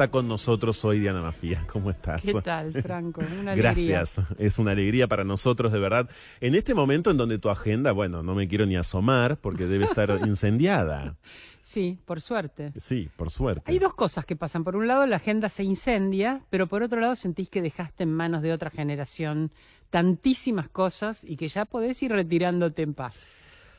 Está con nosotros hoy Diana Mafía. ¿Cómo estás? ¿Qué tal, Franco? Una alegría. Gracias. Es una alegría para nosotros, de verdad. En este momento en donde tu agenda, bueno, no me quiero ni asomar porque debe estar incendiada. Sí, por suerte. Sí, por suerte. Hay dos cosas que pasan. Por un lado, la agenda se incendia, pero por otro lado, sentís que dejaste en manos de otra generación tantísimas cosas y que ya podés ir retirándote en paz.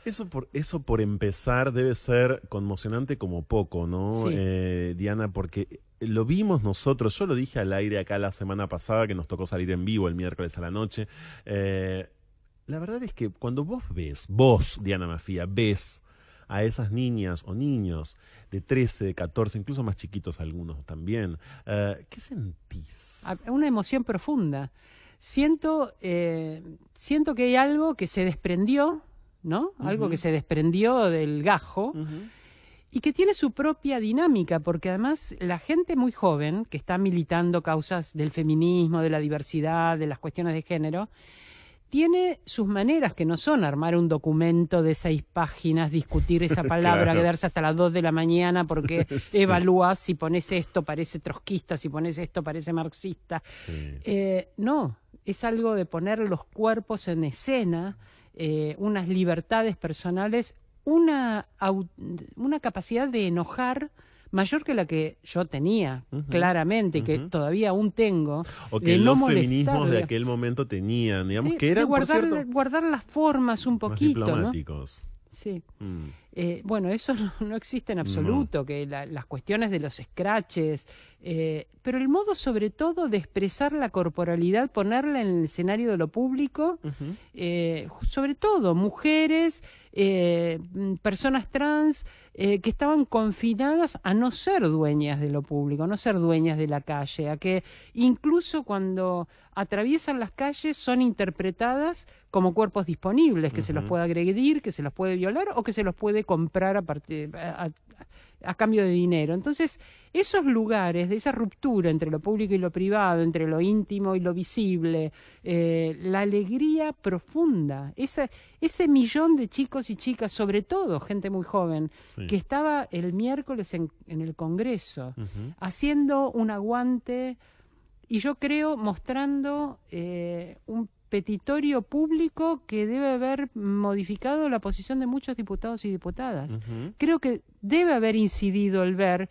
Eso por, eso por empezar debe ser conmocionante como poco, ¿no, eh, Diana? Porque lo vimos nosotros, yo lo dije al aire acá la semana pasada que nos tocó salir en vivo el miércoles a la noche. Eh, la verdad es que cuando vos ves, vos, Diana Mafía, ves a esas niñas o niños de 13, de 14, incluso más chiquitos algunos también, eh, ¿qué sentís? Una emoción profunda. Siento, siento que hay algo que se desprendió ¿no? Algo que se desprendió del gajo. Y que tiene su propia dinámica, porque además la gente muy joven que está militando causas del feminismo, de la diversidad, de las cuestiones de género, tiene sus maneras que no son armar un documento de seis páginas, discutir esa palabra, quedarse hasta las dos de la mañana porque evalúas si pones esto parece trotskista, si pones esto parece marxista. Eh, no, es algo de poner los cuerpos en escena eh, unas libertades personales, una, una capacidad de enojar mayor que la que yo tenía, claramente, que todavía aún tengo. O que los feminismos de aquel momento tenían, digamos, que eran, guardar, guardar las formas un poquito. diplomáticos. Sí. Mm. Eh, bueno, eso no, existe en absoluto, que las cuestiones de los scratches, eh, pero el modo sobre todo de expresar la corporalidad, ponerla en el escenario de lo público, eh, sobre todo mujeres, personas trans, que estaban confinadas a no ser dueñas de lo público, a no ser dueñas de la calle, a que incluso cuando atraviesan las calles son interpretadas como cuerpos disponibles, que se los puede agredir, que se los puede violar o que se los puede comprar a, a, cambio de dinero. Entonces, esos lugares de esa ruptura entre lo público y lo privado, entre lo íntimo y lo visible, eh, la alegría profunda, ese, ese millón de chicos y chicas, sobre todo gente muy joven, que estaba el miércoles en, el Congreso, haciendo un aguante y yo creo mostrando eh, un petitorio público que debe haber modificado la posición de muchos diputados y diputadas. Creo que debe haber incidido el ver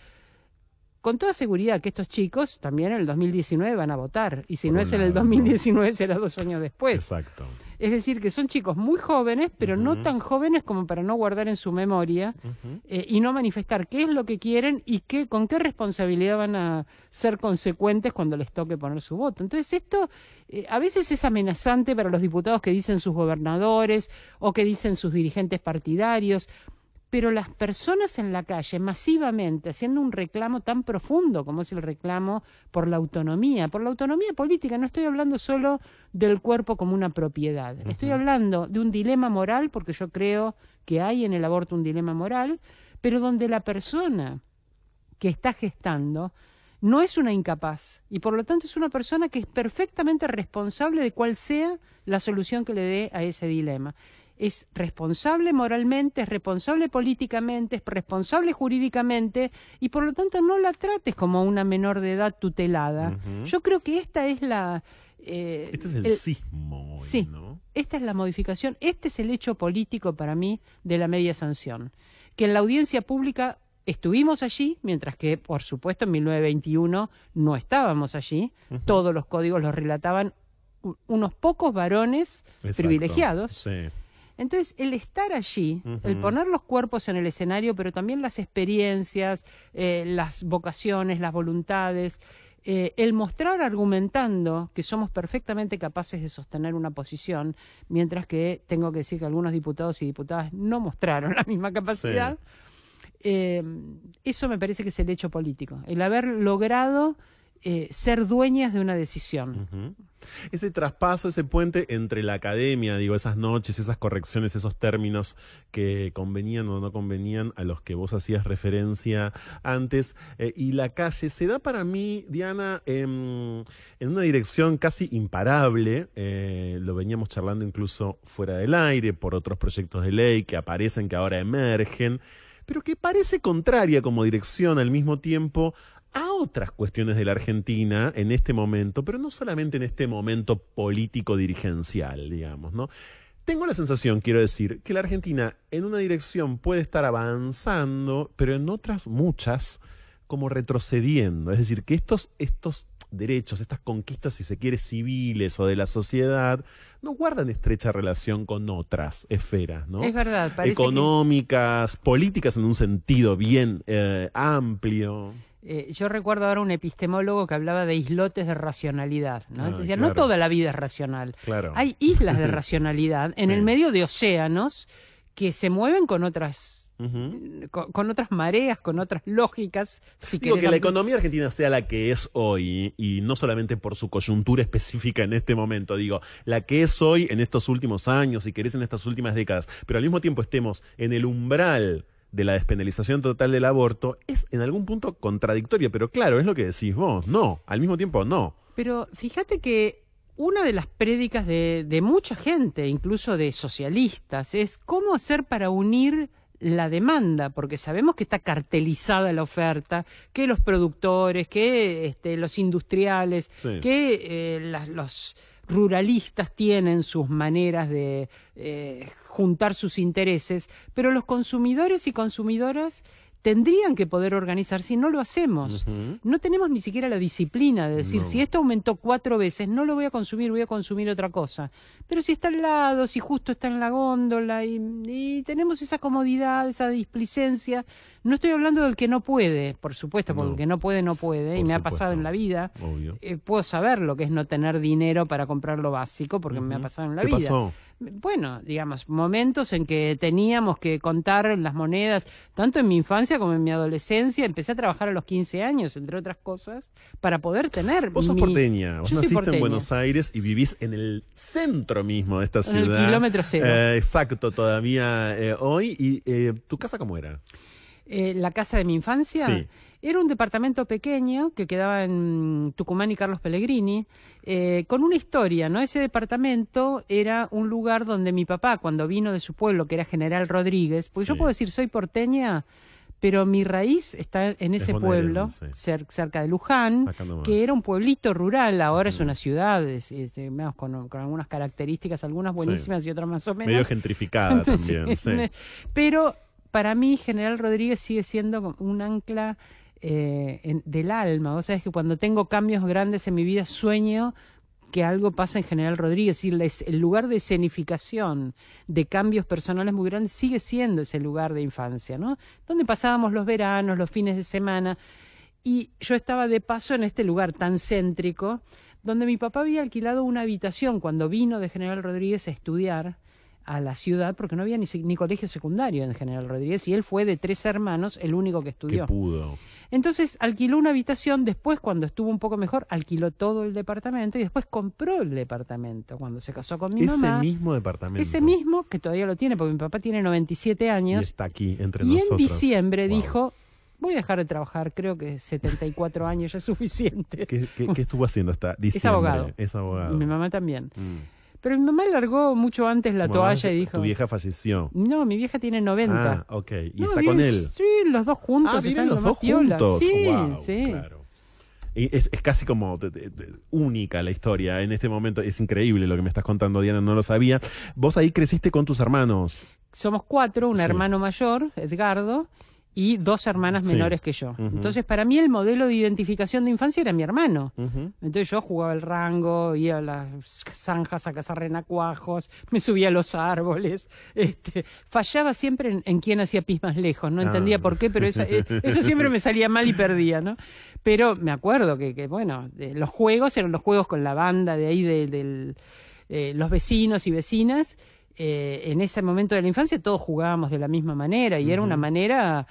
con toda seguridad que estos chicos también en el 2019 van a votar. Y si no es en el 2019, será dos años después. Exacto. Es decir, que son chicos muy jóvenes, pero no tan jóvenes como para no guardar en su memoria eh, y no manifestar qué es lo que quieren y qué, con qué responsabilidad van a ser consecuentes cuando les toque poner su voto. Entonces, esto eh, a veces es amenazante para los diputados que dicen sus gobernadores o que dicen sus dirigentes partidarios pero las personas en la calle masivamente haciendo un reclamo tan profundo como es el reclamo por la autonomía, por la autonomía política, no estoy hablando solo del cuerpo como una propiedad, estoy hablando de un dilema moral, porque yo creo que hay en el aborto un dilema moral, pero donde la persona que está gestando no es una incapaz y por lo tanto es una persona que es perfectamente responsable de cuál sea la solución que le dé a ese dilema es responsable moralmente, es responsable políticamente, es responsable jurídicamente y por lo tanto no la trates como una menor de edad tutelada. Yo creo que esta es la... Eh, este es el, sismo. sí, esta es la modificación, este es el hecho político para mí de la media sanción. Que en la audiencia pública estuvimos allí, mientras que, por supuesto, en 1921 no estábamos allí. Todos los códigos los relataban unos pocos varones privilegiados. Sí. Entonces, el estar allí, el poner los cuerpos en el escenario, pero también las experiencias, eh, las vocaciones, las voluntades, eh, el mostrar argumentando que somos perfectamente capaces de sostener una posición, mientras que tengo que decir que algunos diputados y diputadas no mostraron la misma capacidad. Eh, eso me parece que es el hecho político, el haber logrado eh, ser dueñas de una decisión. Ese traspaso, ese puente entre la academia, digo, esas noches, esas correcciones, esos términos que convenían o no convenían a los que vos hacías referencia antes, eh, y la calle, se da para mí, Diana, en una dirección casi imparable, eh, lo veníamos charlando incluso fuera del aire por otros proyectos de ley que aparecen, que ahora emergen, pero que parece contraria como dirección al mismo tiempo a otras cuestiones de la Argentina en este momento, pero no solamente en este momento político dirigencial, digamos, ¿no? Tengo la sensación, quiero decir, que la Argentina en una dirección puede estar avanzando, pero en otras muchas como retrocediendo. Es decir, que estos, estos derechos, estas conquistas, si se quiere, civiles o de la sociedad, no guardan estrecha relación con otras esferas, ¿no? Es verdad, parece Económicas, políticas en un sentido bien eh, amplio. Eh, yo recuerdo ahora un epistemólogo que hablaba de islotes de racionalidad, ¿no? Ah, Decía, claro. no toda la vida es racional. Claro. Hay islas de racionalidad en Sí. el medio de océanos que se mueven con otras con, con otras mareas, con otras lógicas. Si Digo que la economía argentina sea la que es hoy, y no solamente por su coyuntura específica en este momento, digo, la que es hoy en estos últimos años, si querés en estas últimas décadas, pero al mismo tiempo estemos en el umbral de la despenalización total del aborto, es en algún punto contradictorio, pero claro, es lo que decís vos, no, al mismo tiempo no. Pero fíjate que una de las prédicas de, de mucha gente, incluso de socialistas, es cómo hacer para unir la demanda, porque sabemos que está cartelizada la oferta, que los productores, que este, los industriales, Sí. que eh, las- los ruralistas tienen sus maneras de eh, juntar sus intereses, pero los consumidores y consumidoras tendrían que poder organizarse y no lo hacemos. No tenemos ni siquiera la disciplina de decir, No. si esto aumentó cuatro veces, no lo voy a consumir, voy a consumir otra cosa. Pero si está al lado, si justo está en la góndola y, y tenemos esa comodidad, esa displicencia, no estoy hablando del que no puede, por supuesto, porque No. el que no puede, no puede, y me ha pasado en la vida. Obvio. Eh, puedo saber lo que es no tener dinero para comprar lo básico, porque me ha pasado en la ¿Qué vida. pasó? Bueno, digamos, momentos en que teníamos que contar las monedas, tanto en mi infancia como en mi adolescencia. Empecé a trabajar a los 15 años, entre otras cosas, para poder tener. Vos sos mi- porteña, vos Yo naciste porteña. en Buenos Aires y vivís en el centro mismo de esta En el ciudad. kilómetro cero. Eh, exacto, todavía eh, hoy. ¿Y eh, tu casa cómo era? Eh, la casa de mi infancia Sí. Era un departamento pequeño que quedaba en Tucumán y Carlos Pellegrini, eh, con una historia, ¿no? Ese departamento era un lugar donde mi papá, cuando vino de su pueblo, que era General Rodríguez, porque yo puedo decir soy porteña, pero mi raíz está en ese pueblo, cerca de Luján, que era un pueblito rural, ahora es una ciudad, es- es, digamos, con, con algunas características, algunas buenísimas y otras más o menos. Medio gentrificada también. Sí, Pero para mí General Rodríguez sigue siendo un ancla eh, en- del alma. Vos sabés que cuando tengo cambios grandes en mi vida sueño que algo pasa en General Rodríguez. Y les- el lugar de escenificación de cambios personales muy grandes sigue siendo ese lugar de infancia, ¿no? Donde pasábamos los veranos, los fines de semana. Y yo estaba de paso en este lugar tan céntrico, donde mi papá había alquilado una habitación cuando vino de General Rodríguez a estudiar a la ciudad, porque no había ni, ni colegio secundario en General Rodríguez, y él fue de tres hermanos el único que Que estudió. pudo. Entonces alquiló una habitación, después cuando estuvo un poco mejor, alquiló todo el departamento y después compró el departamento cuando se casó con mi Ese mamá. mismo departamento. Ese mismo, que todavía lo tiene, porque mi papá tiene 97 Y años, está aquí entre y nosotros. en diciembre Wow. dijo, voy a dejar de trabajar, creo que 74 años ya es suficiente. ¿Qué, qué- qué estuvo haciendo hasta diciembre? abogado. Es abogado. Mi mamá también. Mm. Pero mi mamá largó mucho antes la toalla y dijo, Tu vieja falleció. no, mi vieja tiene 90. Ah, ok. Y No, está viven- con él. Sí, los dos juntos. Ah, están viven lo los dos piola. juntos. Sí, Wow, sí. claro. Es, es casi como de- de- de- única la historia en este momento. Es increíble lo que me estás contando, Diana, no lo sabía. Vos ahí creciste con tus hermanos. Somos cuatro, un Sí. hermano mayor, Edgardo, y dos hermanas Sí. menores que yo. Entonces, para mí el modelo de identificación de infancia era mi hermano. Entonces yo jugaba el rango, iba a las zanjas a cazar renacuajos, me subía a los árboles, este, fallaba siempre en, en quién hacía pis más lejos, no Ah. entendía por qué, pero esa- eh, eso siempre me salía mal y perdía, ¿no? Pero me acuerdo que, que, bueno, de- los juegos eran los juegos con la banda de ahí, de, del, eh, los vecinos y vecinas. Eh, en ese momento de la infancia todos jugábamos de la misma manera y era una manera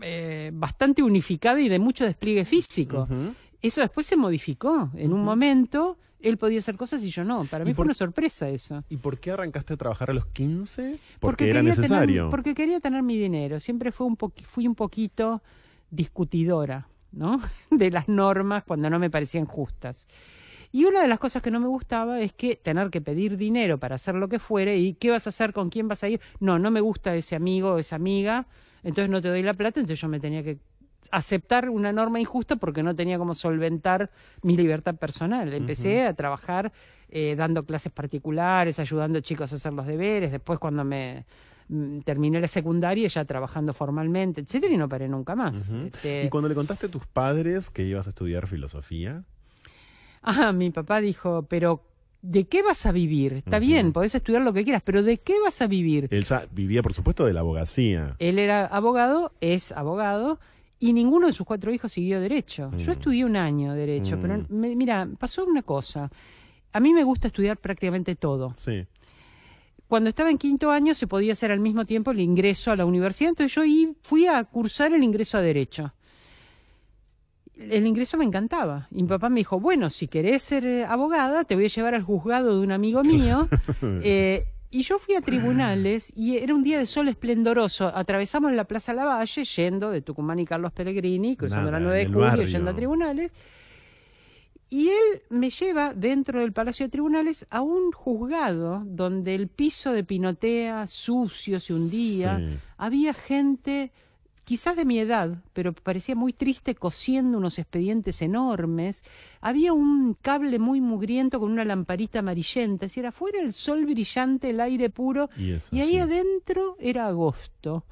eh, bastante unificada y de mucho despliegue físico. Eso después se modificó. En un momento él podía hacer cosas y yo no. Para ¿Y mí fue una sorpresa eso. ¿Y por qué arrancaste a trabajar a los 15? Porque, era tener- necesario. porque quería tener mi dinero. Siempre fue un fui un poquito discutidora, ¿no? De las normas cuando no me parecían justas. Y una de las cosas que no me gustaba es que tener que pedir dinero para hacer lo que fuere y qué vas a hacer, con quién vas a ir. No, no me gusta ese amigo o esa amiga, entonces no te doy la plata, entonces yo me tenía que aceptar una norma injusta porque no tenía cómo solventar mi libertad personal. Empecé a trabajar eh, dando clases particulares, ayudando a chicos a hacer los deberes, después cuando me mm, terminé la secundaria ya trabajando formalmente, etcétera, y no paré nunca más. Este ¿Y cuando le contaste a tus padres que ibas a estudiar filosofía? Ah, mi papá dijo, pero ¿de qué vas a vivir? Está bien, podés estudiar lo que quieras, pero ¿de qué vas a vivir? Él vivía, por supuesto, de la abogacía. Él era abogado, es abogado, y ninguno de sus cuatro hijos siguió derecho. Yo mm. estudié un año derecho, pero mm. mira, pasó una cosa. A mí me gusta estudiar prácticamente todo. Sí. Cuando estaba en quinto año se podía hacer al mismo tiempo el ingreso a la universidad, entonces yo fui a cursar el ingreso a derecho el ingreso me encantaba. Y mi papá me dijo, bueno, si querés ser eh, abogada, te voy a llevar al juzgado de un amigo mío. Eh, y yo fui a tribunales y era un día de sol esplendoroso. Atravesamos la Plaza Lavalle yendo de Tucumán y Carlos Pellegrini, cruzando la 9 de julio, yendo a tribunales. Y él me lleva dentro del Palacio de Tribunales a un juzgado donde el piso de pinotea sucio se hundía. Había gente quizás de mi edad, pero parecía muy triste cosiendo unos expedientes enormes. Había un cable muy mugriento con una lamparita amarillenta, si era fuera el sol brillante, el aire puro, y, ahí adentro era agosto.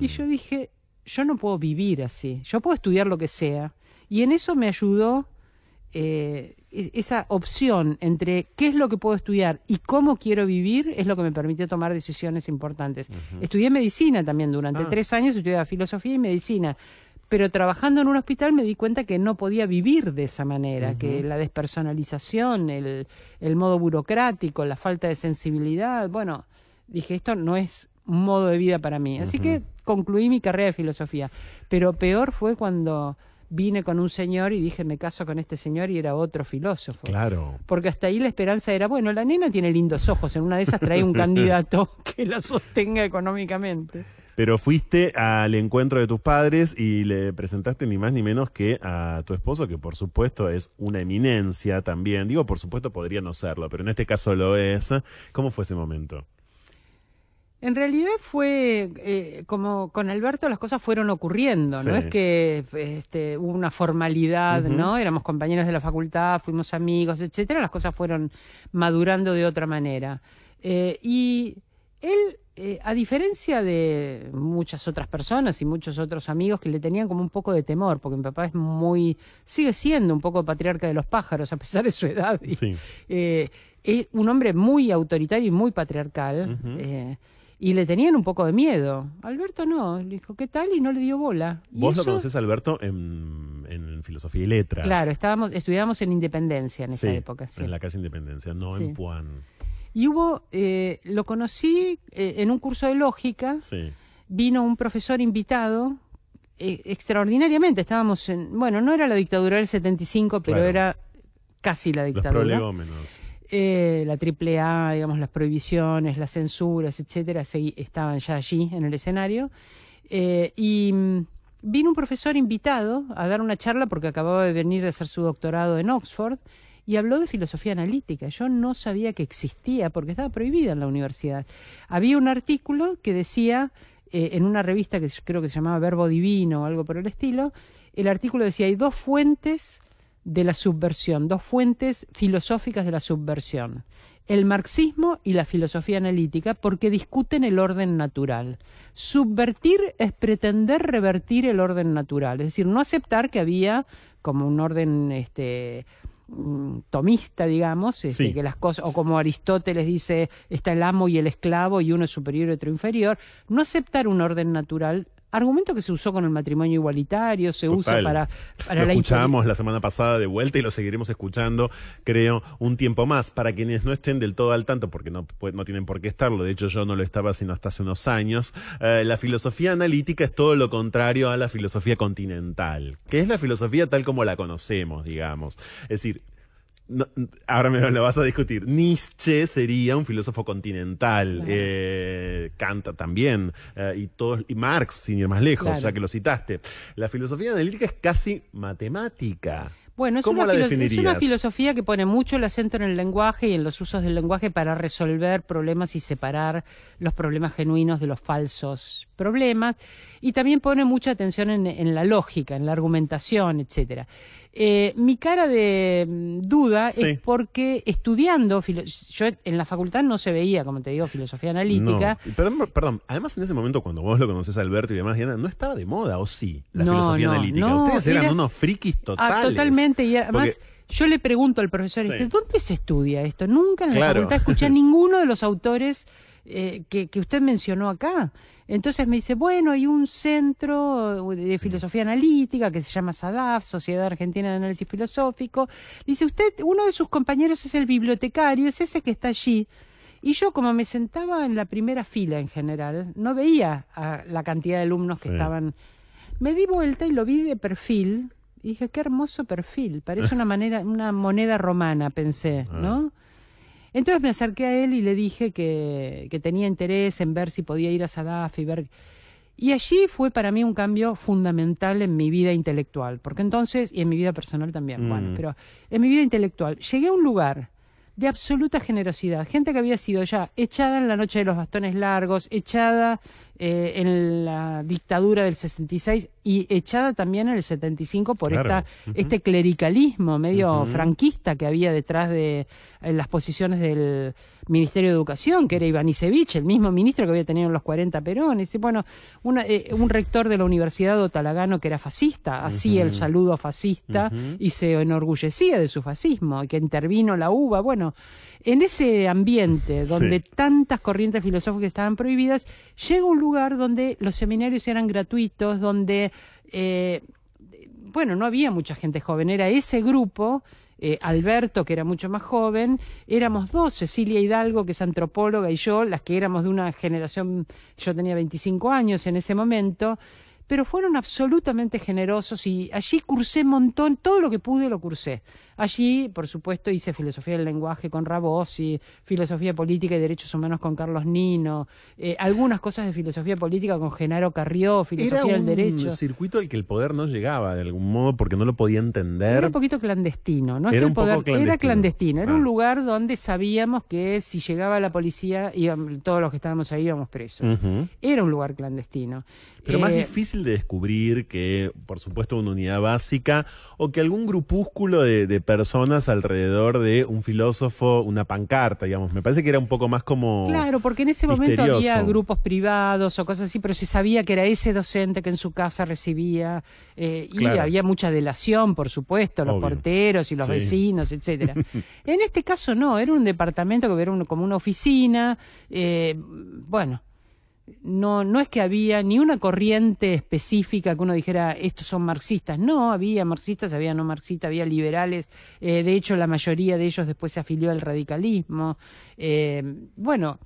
Y yo mm. dije, yo no puedo vivir así, yo puedo estudiar lo que sea. Y en eso me ayudó eh, e-, esa opción entre qué es lo que puedo estudiar y cómo quiero vivir es lo que me permitió tomar decisiones importantes. Estudié medicina también durante ah. tres años, estudiaba filosofía y medicina, pero trabajando en un hospital me di cuenta que no podía vivir de esa manera, que la despersonalización, el, el modo burocrático, la falta de sensibilidad, bueno, dije, esto no es un modo de vida para mí. Así que concluí mi carrera de filosofía, pero peor fue cuando vine con un señor y dije, me caso con este señor y era otro filósofo. Claro. Porque hasta ahí la esperanza era, bueno, la nena tiene lindos ojos, en una de esas trae un candidato que la sostenga económicamente. Pero fuiste al encuentro de tus padres y le presentaste ni más ni menos que a tu esposo, que por supuesto es una eminencia también. Digo, por supuesto podría no serlo, pero en este caso lo es. ¿Cómo fue ese momento? En realidad fue eh, como con Alberto las cosas fueron ocurriendo, no es que este, hubo una formalidad, ¿no? Éramos compañeros de la facultad, fuimos amigos, etcétera, las cosas fueron madurando de otra manera. Eh, y él, eh, a diferencia de muchas otras personas y muchos otros amigos que le tenían como un poco de temor, porque mi papá es muy, sigue siendo un poco patriarca de los pájaros a pesar de su edad. es un hombre muy autoritario y muy patriarcal y le tenían un poco de miedo. Alberto no, le dijo, ¿qué tal? Y no le dio bola. ¿Vos lo conocés, Alberto, en, en, Filosofía y Letras? Claro, estábamos, estudiábamos en Independencia en esa época. Sí, en la calle Independencia, no en Puan. Y hubo, eh, lo conocí eh, en un curso de lógica. Sí. Vino un profesor invitado, eh, extraordinariamente, estábamos en, bueno, no era la dictadura del 75, pero era casi la dictadura. Los menos eh, la AAA, digamos, las prohibiciones, las censuras, etcétera, estaban ya allí en el escenario. Eh, y mm, vino un profesor invitado a dar una charla porque acababa de venir de hacer su doctorado en Oxford y habló de filosofía analítica. Yo no sabía que existía porque estaba prohibida en la universidad. Había un artículo que decía, eh, en una revista que creo que se llamaba Verbo Divino o algo por el estilo, el artículo decía, hay dos fuentes de la subversión, dos fuentes filosóficas de la subversión, el marxismo y la filosofía analítica, porque discuten el orden natural. Subvertir es pretender revertir el orden natural, es decir, no aceptar que había como un orden este, mm, tomista, digamos, este, que las cosas, o como Aristóteles dice, está el amo y el esclavo y uno es superior y otro inferior, no aceptar un orden natural argumento que se usó con el matrimonio igualitario, se usa para, para lo la escuchamos la semana pasada de vuelta y lo seguiremos escuchando, creo, un tiempo más. Para quienes no estén del todo al tanto, porque no, no tienen por qué estarlo, de hecho yo no lo estaba sino hasta hace unos años, eh, la filosofía analítica es todo lo contrario a la filosofía continental, que es la filosofía tal como la conocemos, digamos. Es decir, ahora me lo vas a discutir. Nietzsche sería un filósofo continental, eh, Kant también, eh, y, todos, y Marx, sin ir más lejos, ya que lo citaste. La filosofía analítica es casi matemática. Bueno, es, ¿Cómo una, la es una filosofía que pone mucho el acento en el lenguaje y en los usos del lenguaje para resolver problemas y separar los problemas genuinos de los falsos problemas. Y también pone mucha atención en, en la lógica, en la argumentación, etcétera. Eh, mi cara de mm, duda Sí. es porque estudiando, yo en la facultad no se veía, como te digo, filosofía analítica. No. Perdón, perdón, además en ese momento cuando vos lo conoces a Alberto y demás, Diana, no estaba de moda, ¿o sí? La No, filosofía no, analítica. Ustedes eran era- unos frikis totales. Ah, totalmente. Y además, yo le pregunto al profesor, Sí. este, ¿dónde se estudia esto? Nunca en la Claro. facultad escuché a ninguno de los autores eh, que, que usted mencionó acá. Entonces me dice, bueno, hay un centro de filosofía analítica que se llama SADAF, Sociedad Argentina de Análisis Filosófico. Dice, usted, uno de sus compañeros es el bibliotecario, es ese que está allí. Y yo, como me sentaba en la primera fila en general, no veía a la cantidad de alumnos que estaban me di vuelta y lo vi de perfil. Y dije, qué hermoso perfil. Parece una manera, una moneda romana, pensé, Ah. Entonces me acerqué a él y le dije que, que tenía interés en ver si podía ir a Sadaf y ver. Y allí fue para mí un cambio fundamental en mi vida intelectual. Porque entonces, y en mi vida personal también, Mm. bueno, pero en mi vida intelectual, llegué a un lugar de absoluta generosidad. Gente que había sido ya echada en la noche de los bastones largos, echada eh, en la dictadura del 66 y echada también en el 75 por Claro. esta, este clericalismo medio franquista que había detrás de eh, las posiciones del Ministerio de Educación, que era Iván Isevich, el mismo ministro que había tenido en los 40 Perones. Y bueno, una, eh, un rector de la Universidad de Otalagano que era fascista, hacía el saludo fascista y se enorgullecía de su fascismo, y que intervino la UBA. Bueno, en ese ambiente donde Sí. tantas corrientes filosóficas estaban prohibidas, llega un lugar donde los seminarios eran gratuitos, donde, eh, bueno, no había mucha gente joven, era ese grupo. eh, Alberto, que era mucho más joven, éramos dos, Cecilia Hidalgo, que es antropóloga, y yo, las que éramos de una generación, yo tenía 25 años en ese momento, pero fueron absolutamente generosos y allí cursé un montón, todo lo que pude lo cursé. Allí, por supuesto, hice filosofía del lenguaje con Rabossi, filosofía política y derechos humanos con Carlos Nino, eh, algunas cosas de filosofía política con Genaro Carrió, filosofía Era del un derecho. circuito al que el poder no llegaba de algún modo porque no lo podía entender. Era un poquito clandestino, no es Era un poder era clandestino. clandestino, era Ah. un lugar donde sabíamos que si llegaba la policía, íbamos- todos los que estábamos ahí íbamos presos. Era un lugar clandestino. Pero más Eh, de descubrir que, por supuesto, una unidad básica o que algún grupúsculo de, de personas alrededor de un filósofo, una pancarta, digamos. Me parece que era un poco más como... Claro, porque en ese momento había grupos privados o cosas así, pero se sabía que era ese docente que en su casa recibía eh, y Claro. había mucha delación, por supuesto, los Obvio. porteros y los Sí. vecinos, etcétera. en este caso no, era un departamento que era un- como una oficina, eh, bueno. No, no es que había ni una corriente específica que uno dijera estos son marxistas. No, había marxistas, había no marxistas, había liberales. Eh, de hecho, la mayoría de ellos después se afilió al radicalismo. Eh, bueno,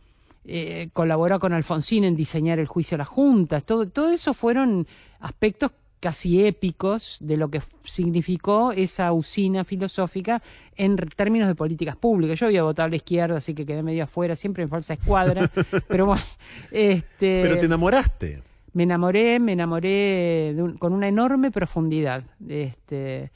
eh, colaboró con Alfonsín en diseñar el juicio a las juntas. Todo, todo eso fueron aspectos casi épicos de lo que significó esa usina filosófica en términos de políticas públicas. Yo había votado a la izquierda, así que quedé medio afuera, siempre en falsa escuadra, pero bueno, este, Pero te enamoraste. me enamoré, me enamoré de un- con una enorme profundidad. Este,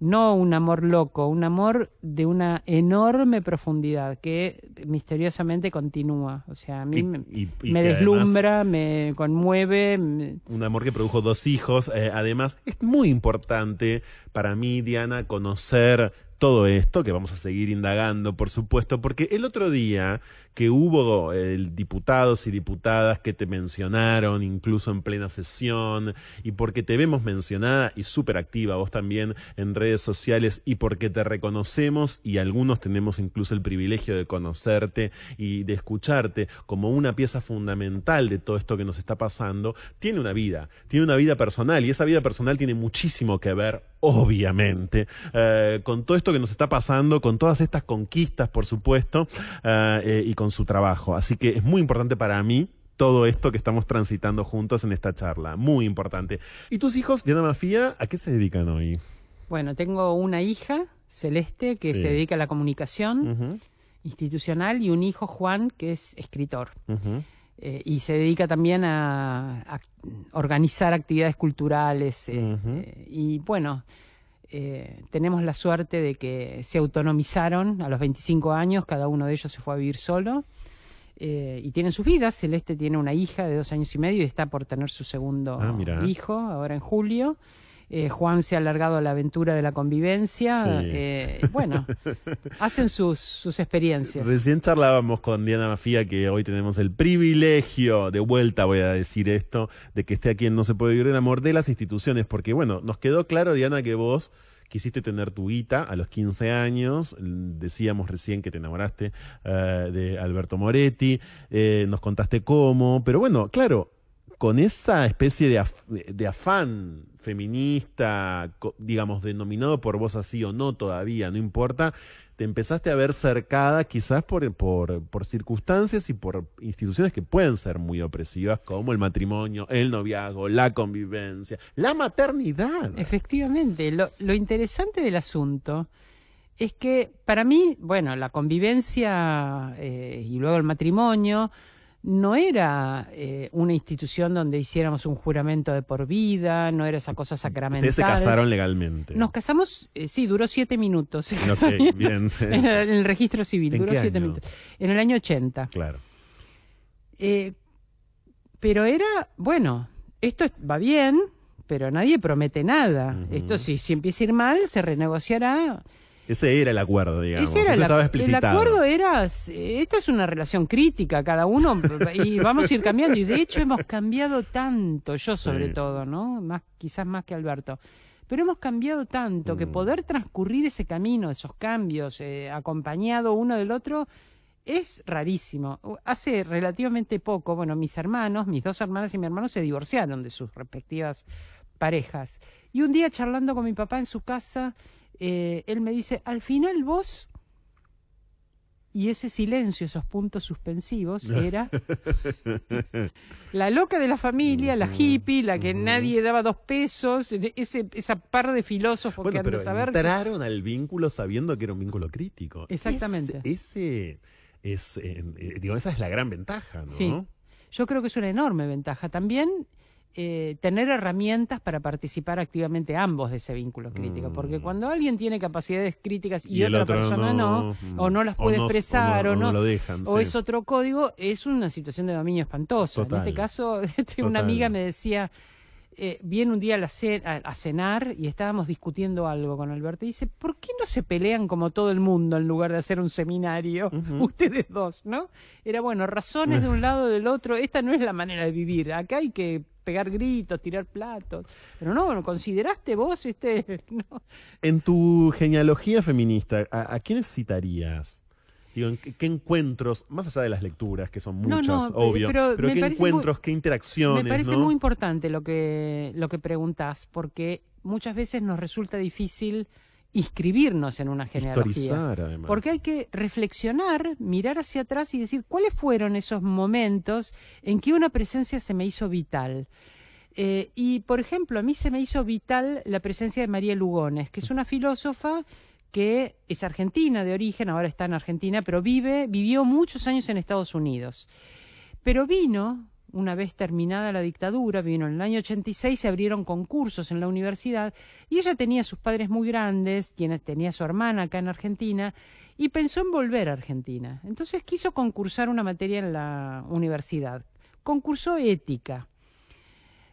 no un amor loco, un amor de una enorme profundidad que misteriosamente continúa. O sea, a mí Y- me, y- y me que deslumbra, me conmueve. me- Un amor que produjo dos hijos. Eh, además, es muy importante para mí, Diana, conocer todo esto, que vamos a seguir indagando, por supuesto, porque el otro día que hubo eh, diputados y diputadas que te mencionaron, incluso en plena sesión, y porque te vemos mencionada y súper activa, vos también en redes sociales, y porque te reconocemos y algunos tenemos incluso el privilegio de conocerte y de escucharte como una pieza fundamental de todo esto que nos está pasando, tiene una vida, tiene una vida personal, y esa vida personal tiene muchísimo que ver, obviamente, eh, con todo esto que nos está pasando, con todas estas conquistas, por supuesto, eh, eh, y con su trabajo. Así que es muy importante para mí todo esto que estamos transitando juntos en esta charla. Muy importante. ¿Y tus hijos, Diana Mafía, a qué se dedican hoy? Bueno, tengo una hija, Celeste, que Sí. se dedica a la comunicación institucional, y un hijo, Juan, que es escritor. Eh, y se dedica también a, a organizar actividades culturales. eh, eh, y bueno, eh, tenemos la suerte de que se autonomizaron a los 25 años, cada uno de ellos se fue a vivir solo. Eh, y tienen sus vidas. Celeste tiene una hija de dos años y medio y está por tener su segundo Ah, hijo ahora en julio. Eh, Juan se ha alargado a la aventura de la convivencia. Sí. Eh, bueno, hacen sus, sus experiencias. Recién charlábamos con Diana Mafía que hoy tenemos el privilegio, de vuelta voy a decir esto, de que esté aquí en No se puede vivir el amor de las instituciones, porque bueno, nos quedó claro, Diana, que vos quisiste tener tu guita a los 15 años, decíamos recién que te enamoraste eh, de Alberto Moretti, eh, nos contaste cómo, pero bueno, claro, con esa especie de, af- de afán feminista, digamos, denominado por vos así o no todavía, no importa, te empezaste a ver cercada quizás por, por, circunstancias y por instituciones que pueden ser muy opresivas, como el matrimonio, el noviazgo, la convivencia, la maternidad. Efectivamente, lo, lo interesante del asunto es que para mí, bueno, la convivencia eh, y luego el matrimonio no era eh, una institución donde hiciéramos un juramento de por vida, no era esa cosa sacramental. Ustedes se casaron legalmente. Nos casamos, eh, sí, duró siete minutos. Ok, casamiento bien. en el, en el registro civil, ¿En duró qué siete año? minutos. En el año 80. Claro. Eh, pero era, bueno, esto es- va bien, pero nadie promete nada. Esto si, si empieza a ir mal, se renegociará. Ese era el acuerdo, digamos. Ese era Eso la- estaba el explicitado. acuerdo era, esta es una relación crítica, cada uno, y vamos a ir cambiando. Y de hecho hemos cambiado tanto, yo sobre Sí. todo, ¿no? Más, quizás más que Alberto. Pero hemos cambiado tanto que Mm. poder transcurrir ese camino, esos cambios, eh, acompañado uno del otro, es rarísimo. Hace relativamente poco, bueno, mis hermanos, mis dos hermanas y mi hermano se divorciaron de sus respectivas parejas. Y un día charlando con mi papá en su casa, eh, él me dice, al final vos, y ese silencio, esos puntos suspensivos, era la loca de la familia, la hippie, la que nadie daba dos pesos, de- ese, esa par de filósofos que Bueno, han de pero saber. entraron al vínculo sabiendo que era un vínculo crítico. Exactamente. Ese, ese es, eh, eh, digo, esa es la gran ventaja, ¿no? Sí. Yo creo que es una enorme ventaja. También eh, tener herramientas para participar activamente ambos de ese vínculo crítico. Mm. Porque cuando alguien tiene capacidades críticas y, otra persona no, mm, o no las puede no- expresar, o no, lo dejan. o sí. es otro código, es una situación de dominio espantosa. Total. En este caso, este, una amiga me decía, eh, viene un día a, la ce- a- a cenar y estábamos discutiendo algo con Alberto y dice, ¿por qué no se pelean como todo el mundo en lugar de hacer un seminario? Ustedes dos, ¿no? Era bueno, razones de un lado o del otro, esta no es la manera de vivir, acá hay que pegar gritos, tirar platos, pero no, ¿consideraste vos este? No. En tu genealogía feminista, ¿a, a quiénes citarías? Digo, ¿en qué, qué encuentros, más allá de las lecturas, que son muchas, no, obvio, pero qué muy- encuentros, qué interacciones, Me parece ¿no? muy importante lo que, lo que preguntás, porque muchas veces nos resulta difícil inscribirnos en una genealogía. Además. Porque hay que reflexionar, mirar hacia atrás y decir cuáles fueron esos momentos en que una presencia se me hizo vital. Eh, y, por ejemplo, a mí se me hizo vital la presencia de María Lugones, que es una filósofa que es argentina de origen, ahora está en Argentina, pero vive, vivió muchos años en Estados Unidos. Pero vino, una vez terminada la dictadura, vino en el año 86, se abrieron concursos en la universidad y ella tenía sus padres muy grandes, tenía su hermana acá en Argentina y pensó en volver a Argentina. Entonces quiso concursar una materia en la universidad. Concursó ética.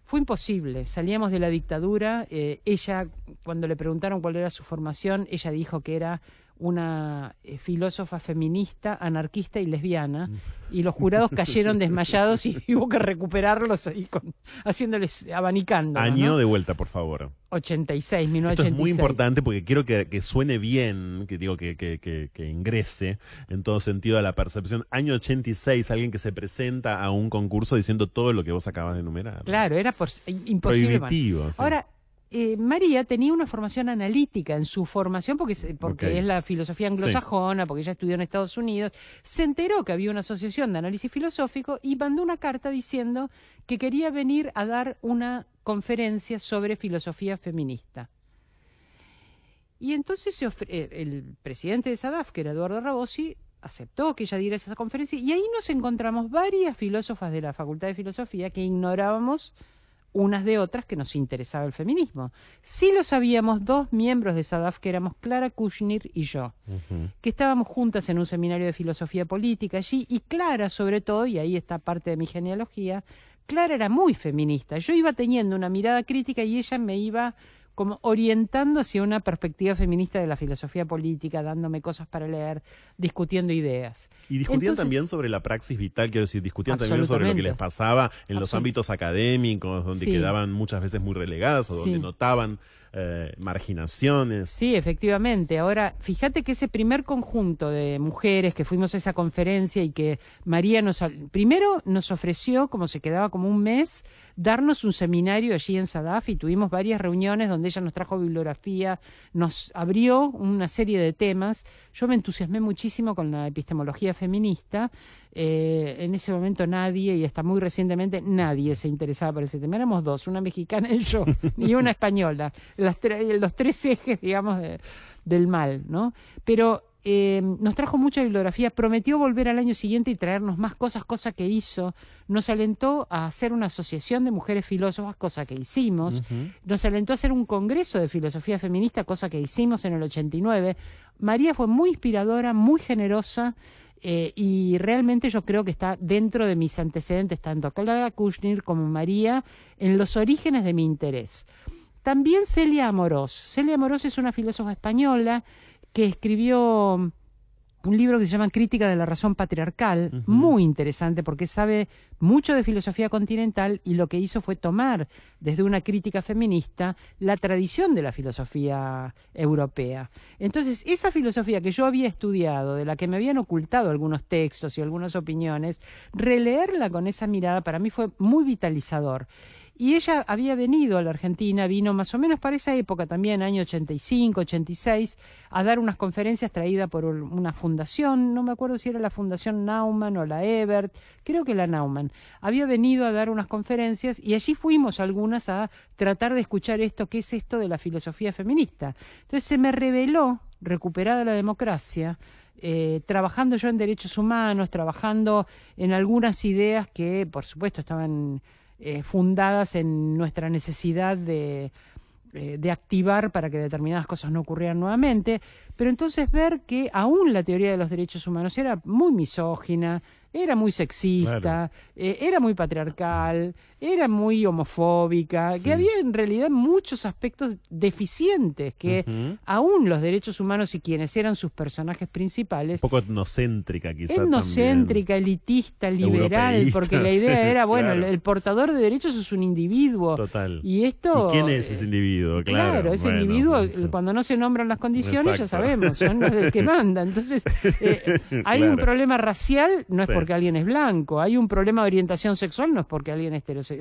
Fue imposible, salíamos de la dictadura. eh, ella, cuando le preguntaron cuál era su formación, ella dijo que era una eh, filósofa feminista, anarquista y lesbiana. Y los jurados cayeron desmayados y hubo que recuperarlos ahí con, haciéndoles abanicando. Año de vuelta, por favor. 86, Esto 1986. es muy importante porque quiero que, que suene bien, que digo que, que, que, que ingrese en todo sentido a la percepción. Año 86, alguien que se presenta a un concurso diciendo todo lo que vos acabas de enumerar. Claro, era por- imposible. Prohibitivo. sí. Ahora, eh, María tenía una formación analítica en su formación, porque, porque es la filosofía anglosajona, porque ella estudió en Estados Unidos, se enteró que había una asociación de análisis filosófico y mandó una carta diciendo que quería venir a dar una conferencia sobre filosofía feminista. Y entonces se ofre- eh, el presidente de SADAF, que era Eduardo Rabosi, aceptó que ella diera esa conferencia y ahí nos encontramos varias filósofas de la Facultad de Filosofía que ignorábamos unas de otras que nos interesaba el feminismo. Sí lo sabíamos dos miembros de SADAF, que éramos Clara Kushner y yo, que estábamos juntas en un seminario de filosofía política allí, y Clara sobre todo, y ahí está parte de mi genealogía, Clara era muy feminista. Yo iba teniendo una mirada crítica y ella me iba como orientando hacia una perspectiva feminista de la filosofía política, dándome cosas para leer, discutiendo ideas. Y discutían también sobre la praxis vital, quiero decir, discutían también sobre lo que les pasaba en los ámbitos académicos, donde quedaban muchas veces muy relegadas o donde notaban eh, marginaciones. Sí, efectivamente. Ahora, fíjate que ese primer conjunto de mujeres que fuimos a esa conferencia y que María nos... Primero nos ofreció, como se quedaba como un mes, darnos un seminario allí en Sadaf y tuvimos varias reuniones donde ella nos trajo bibliografía, nos abrió una serie de temas. Yo me entusiasmé muchísimo con la epistemología feminista eh, en ese momento nadie, y hasta muy recientemente, nadie se interesaba por ese tema. Éramos dos, una mexicana y yo, y una española, los tres ejes, digamos, del mal, ¿no? Pero eh, nos trajo mucha bibliografía, prometió volver al año siguiente y traernos más cosas, cosa que hizo, nos alentó a hacer una asociación de mujeres filósofas, cosa que hicimos, nos alentó a hacer un congreso de filosofía feminista, cosa que hicimos en el 89. María fue muy inspiradora, muy generosa, eh, y realmente yo creo que está dentro de mis antecedentes, tanto Clara Kushner como María, en los orígenes de mi interés. También Celia Amorós. Celia Amorós es una filósofa española que escribió un libro que se llama Crítica de la razón patriarcal, muy interesante porque sabe mucho de filosofía continental y lo que hizo fue tomar desde una crítica feminista la tradición de la filosofía europea. Entonces, esa filosofía que yo había estudiado, de la que me habían ocultado algunos textos y algunas opiniones, releerla con esa mirada para mí fue muy vitalizador. Y ella había venido a la Argentina, vino más o menos para esa época también, año 85, 86, a dar unas conferencias traídas por una fundación, no me acuerdo si era la Fundación Naumann o la Ebert, creo que la Naumann. Había venido a dar unas conferencias y allí fuimos algunas a tratar de escuchar esto, qué es esto de la filosofía feminista. Entonces se me reveló, recuperada la democracia, eh, trabajando yo en derechos humanos, trabajando en algunas ideas que, por supuesto, estaban eh, fundadas en nuestra necesidad de, eh, de activar para que determinadas cosas no ocurrieran nuevamente, pero entonces ver que aún la teoría de los derechos humanos era muy misógina, era muy sexista, eh, era muy patriarcal, era muy homofóbica, que había en realidad muchos aspectos deficientes, que aún los derechos humanos y quienes eran sus personajes principales... Un poco etnocéntrica quizás. Etnocéntrica, elitista, liberal, porque la idea era, bueno, el, portador de derechos es un individuo. Total. Y esto... quién es ese individuo? Claro, ese individuo, cuando no se nombran las condiciones, ya sabemos, son los del que manda. Entonces, eh, hay un problema racial, no es porque alguien es blanco, hay un problema de orientación sexual, no es porque alguien es heterosexual,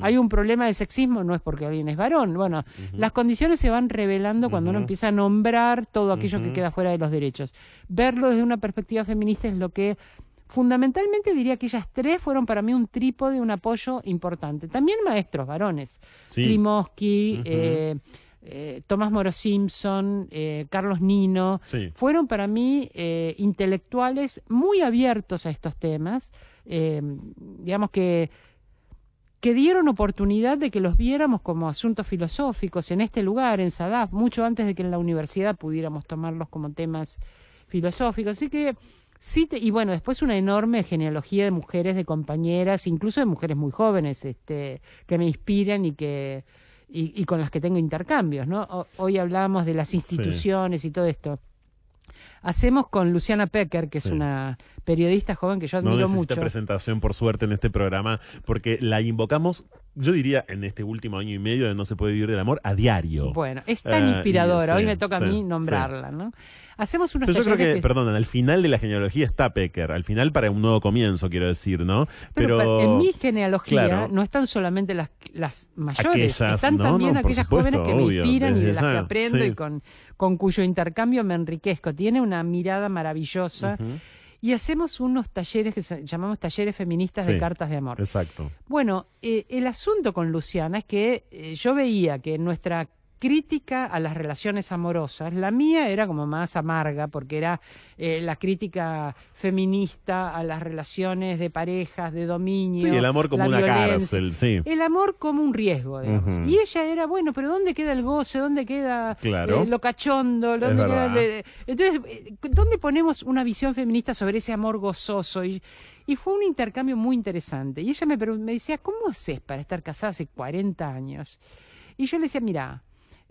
hay un problema de sexismo, no es porque alguien es varón. Bueno, las condiciones se van revelando cuando uno empieza a nombrar todo aquello que queda fuera de los derechos. Verlo desde una perspectiva feminista es lo que fundamentalmente diría que ellas tres fueron para mí un trípode, un apoyo importante. También maestros varones, sí. Eh, Tomás Moro Simpson, eh, Carlos Nino, fueron para mí eh, intelectuales muy abiertos a estos temas, digamos que, que dieron oportunidad de que los viéramos como asuntos filosóficos en este lugar, en Sadaf, mucho antes de que en la universidad pudiéramos tomarlos como temas filosóficos. Así que sí, y bueno, después una enorme genealogía de mujeres, de compañeras, incluso de mujeres muy jóvenes, este, que me inspiran y que y, con las que tengo intercambios, ¿no? hoy hablábamos de las instituciones y todo esto. Hacemos con Luciana Pecker, que es una periodista joven que yo admiro no necesita mucho. presentación, por suerte, en este programa, porque la invocamos, yo diría, en este último año y medio de No se puede vivir del amor, a diario. Bueno, es tan ah, inspiradora, hoy me toca a mí nombrarla, ¿no? Hacemos unos Pero yo creo que, perdón, al final de la genealogía está Pecker, al final para un nuevo comienzo, quiero decir, ¿no? Pero, en mi genealogía no están solamente las, las mayores, están también aquellas jóvenes que me inspiran y de las que aprendo y con, con cuyo intercambio me enriquezco. Tiene una mirada maravillosa. y hacemos unos talleres que llamamos talleres feministas de cartas de amor. Exacto. Bueno, eh, el asunto con Luciana es que eh, yo veía que nuestra crítica a las relaciones amorosas. La mía era como más amarga, porque era eh, la crítica feminista a las relaciones de parejas, de dominio. Sí, el amor como una cárcel, sí. El amor como un riesgo, digamos. Y ella era, bueno, pero ¿dónde queda el goce? ¿Dónde queda eh, lo cachondo? ¿Dónde queda Entonces, eh, ¿dónde ponemos una visión feminista sobre ese amor gozoso? Y, y fue un intercambio muy interesante. Y ella me, me decía, ¿cómo haces para estar casada hace 40 años? Y yo le decía, mira,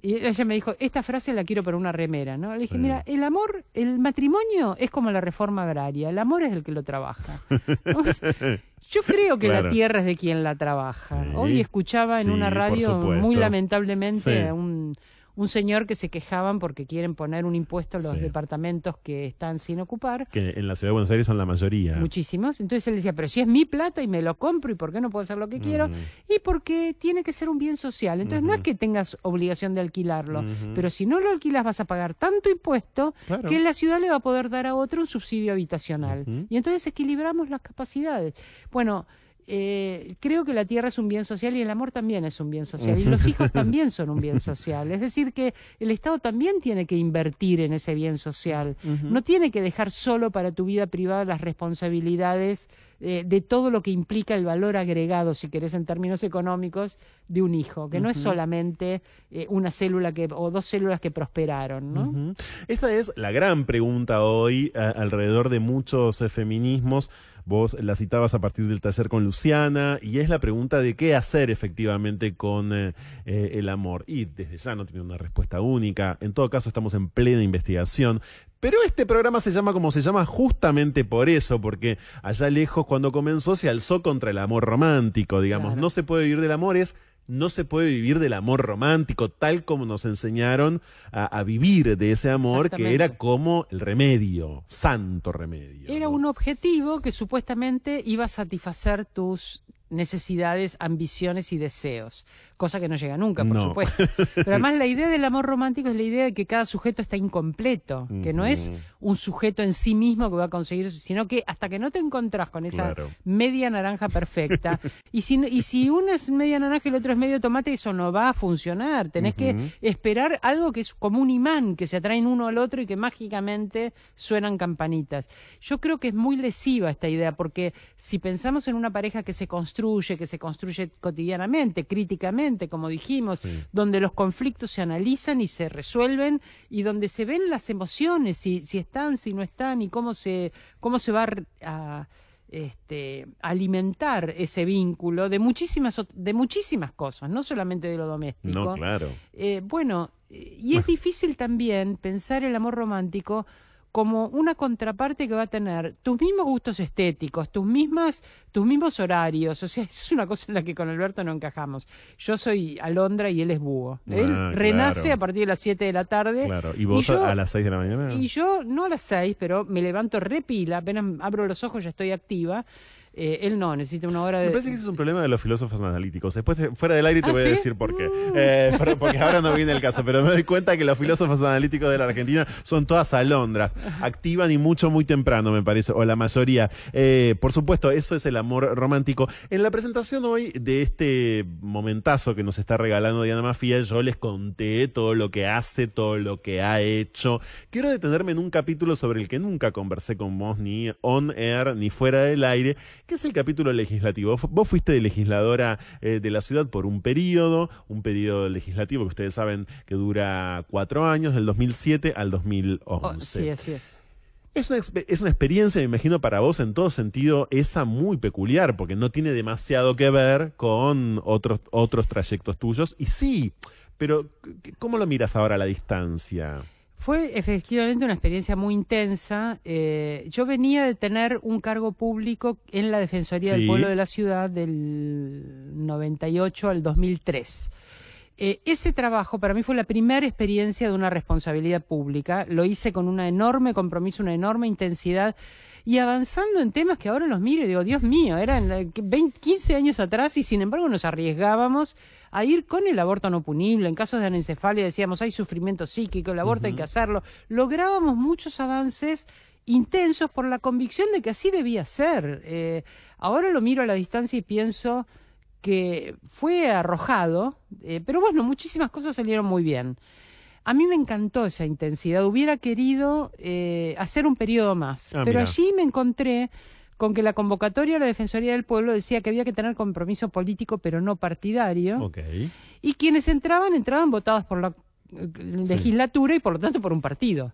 y ella me dijo, esta frase la quiero para una remera, ¿no? Le dije, mira, el amor, el matrimonio es como la reforma agraria, el amor es el que lo trabaja. Yo creo que la tierra es de quien la trabaja. Hoy escuchaba en una radio muy lamentablemente a un un señor que se quejaban porque quieren poner un impuesto a los departamentos que están sin ocupar. Que en la ciudad de Buenos Aires son la mayoría. Muchísimos. Entonces él decía, pero si es mi plata y me lo compro, ¿y por qué no puedo hacer lo que quiero? Y porque tiene que ser un bien social. Entonces no es que tengas obligación de alquilarlo, pero si no lo alquilas vas a pagar tanto impuesto que la ciudad le va a poder dar a otro un subsidio habitacional. Y entonces equilibramos las capacidades. Bueno, eh, creo que la tierra es un bien social y el amor también es un bien social y los hijos también son un bien social. Es decir, que el Estado también tiene que invertir en ese bien social. No tiene que dejar solo para tu vida privada las responsabilidades eh, de todo lo que implica el valor agregado, si querés en términos económicos, de un hijo, que no es solamente eh, una célula que, o dos células que prosperaron. ¿no? Esta es la gran pregunta hoy alrededor de muchos feminismos Vos la citabas a partir del taller con Luciana y es la pregunta de qué hacer efectivamente con eh, eh, el amor. Y desde ya no tiene una respuesta única. En todo caso, estamos en plena investigación. Pero este programa se llama como se llama justamente por eso, porque allá lejos cuando comenzó se alzó contra el amor romántico, digamos. No se puede vivir del amor, es no se puede vivir del amor romántico, tal como nos enseñaron a, vivir de ese amor, que era como el remedio, santo remedio. Era un objetivo que supuestamente iba a satisfacer tus necesidades, ambiciones y deseos, cosa que no llega nunca, por supuesto. Pero además la idea del amor romántico es la idea de que cada sujeto está incompleto, que no es un sujeto en sí mismo que va a conseguir, sino que hasta que no te encontrás con esa media naranja perfecta, y si, y si uno es media naranja y el otro es medio tomate, eso no va a funcionar. Tenés que esperar algo que es como un imán, que se atraen uno al otro y que mágicamente suenan campanitas. Yo creo que es muy lesiva esta idea, porque si pensamos en una pareja que se construye, que se construye cotidianamente, críticamente, como dijimos, donde los conflictos se analizan y se resuelven y donde se ven las emociones, si, si están, si no están y cómo se, cómo se va a, este, alimentar ese vínculo de muchísimas, de muchísimas cosas, no solamente de lo doméstico. No, claro. Eh, bueno, y es difícil también pensar el amor romántico como una contraparte que va a tener tus mismos gustos estéticos, tus mismas, tus mismos horarios. O sea, eso es una cosa en la que con Alberto no encajamos. Yo soy Alondra y él es búho. él ah, renace a partir de las 7 de la tarde. Claro. ¿Y vos a las 6 de la mañana? Y yo, no a las 6, pero me levanto repila, apenas abro los ojos ya estoy activa. Eh, él no, necesita una hora de... Me parece que ese es un problema de los filósofos analíticos. Después, fuera del aire, te ¿Ah, voy a decir por qué. Eh, porque ahora no viene el caso, pero me doy cuenta que los filósofos analíticos de la Argentina son todas alondras. Activan y mucho, muy temprano, me parece, o la mayoría. Eh, por supuesto, eso es el amor romántico. En la presentación hoy de este momentazo que nos está regalando Diana Mafia, yo les conté todo lo que hace, todo lo que ha hecho. Quiero detenerme en un capítulo sobre el que nunca conversé con vos, ni on air, ni fuera del aire, ¿Qué es el capítulo legislativo? Vos fuiste legisladora eh, de la ciudad por un periodo, un periodo legislativo que ustedes saben que dura cuatro años, del 2007 al 2011. sí, así es. Es una, es una, experiencia, me imagino, para vos en todo sentido, esa muy peculiar, porque no tiene demasiado que ver con otros, otros trayectos tuyos. Y sí, pero ¿cómo lo miras ahora a la distancia? Fue efectivamente una experiencia muy intensa. Eh, yo venía de tener un cargo público en la Defensoría del Pueblo de la Ciudad del 98 al 2003. Eh, ese trabajo para mí fue la primera experiencia de una responsabilidad pública. Lo hice con un enorme compromiso, una enorme intensidad y avanzando en temas que ahora los miro y digo, Dios mío, eran 20, 15 años atrás y sin embargo nos arriesgábamos a ir con el aborto no punible. En casos de anencefalia decíamos, hay sufrimiento psíquico, el aborto hay que hacerlo. Lográbamos muchos avances intensos por la convicción de que así debía ser. Eh, ahora lo miro a la distancia y pienso que fue arrojado, eh, pero bueno, muchísimas cosas salieron muy bien. A mí me encantó esa intensidad, hubiera querido eh, hacer un periodo más, Ah, pero allí me encontré con que la convocatoria de la Defensoría del Pueblo decía que había que tener compromiso político pero no partidario. Y quienes entraban entraban votados por la legislatura y por lo tanto por un partido.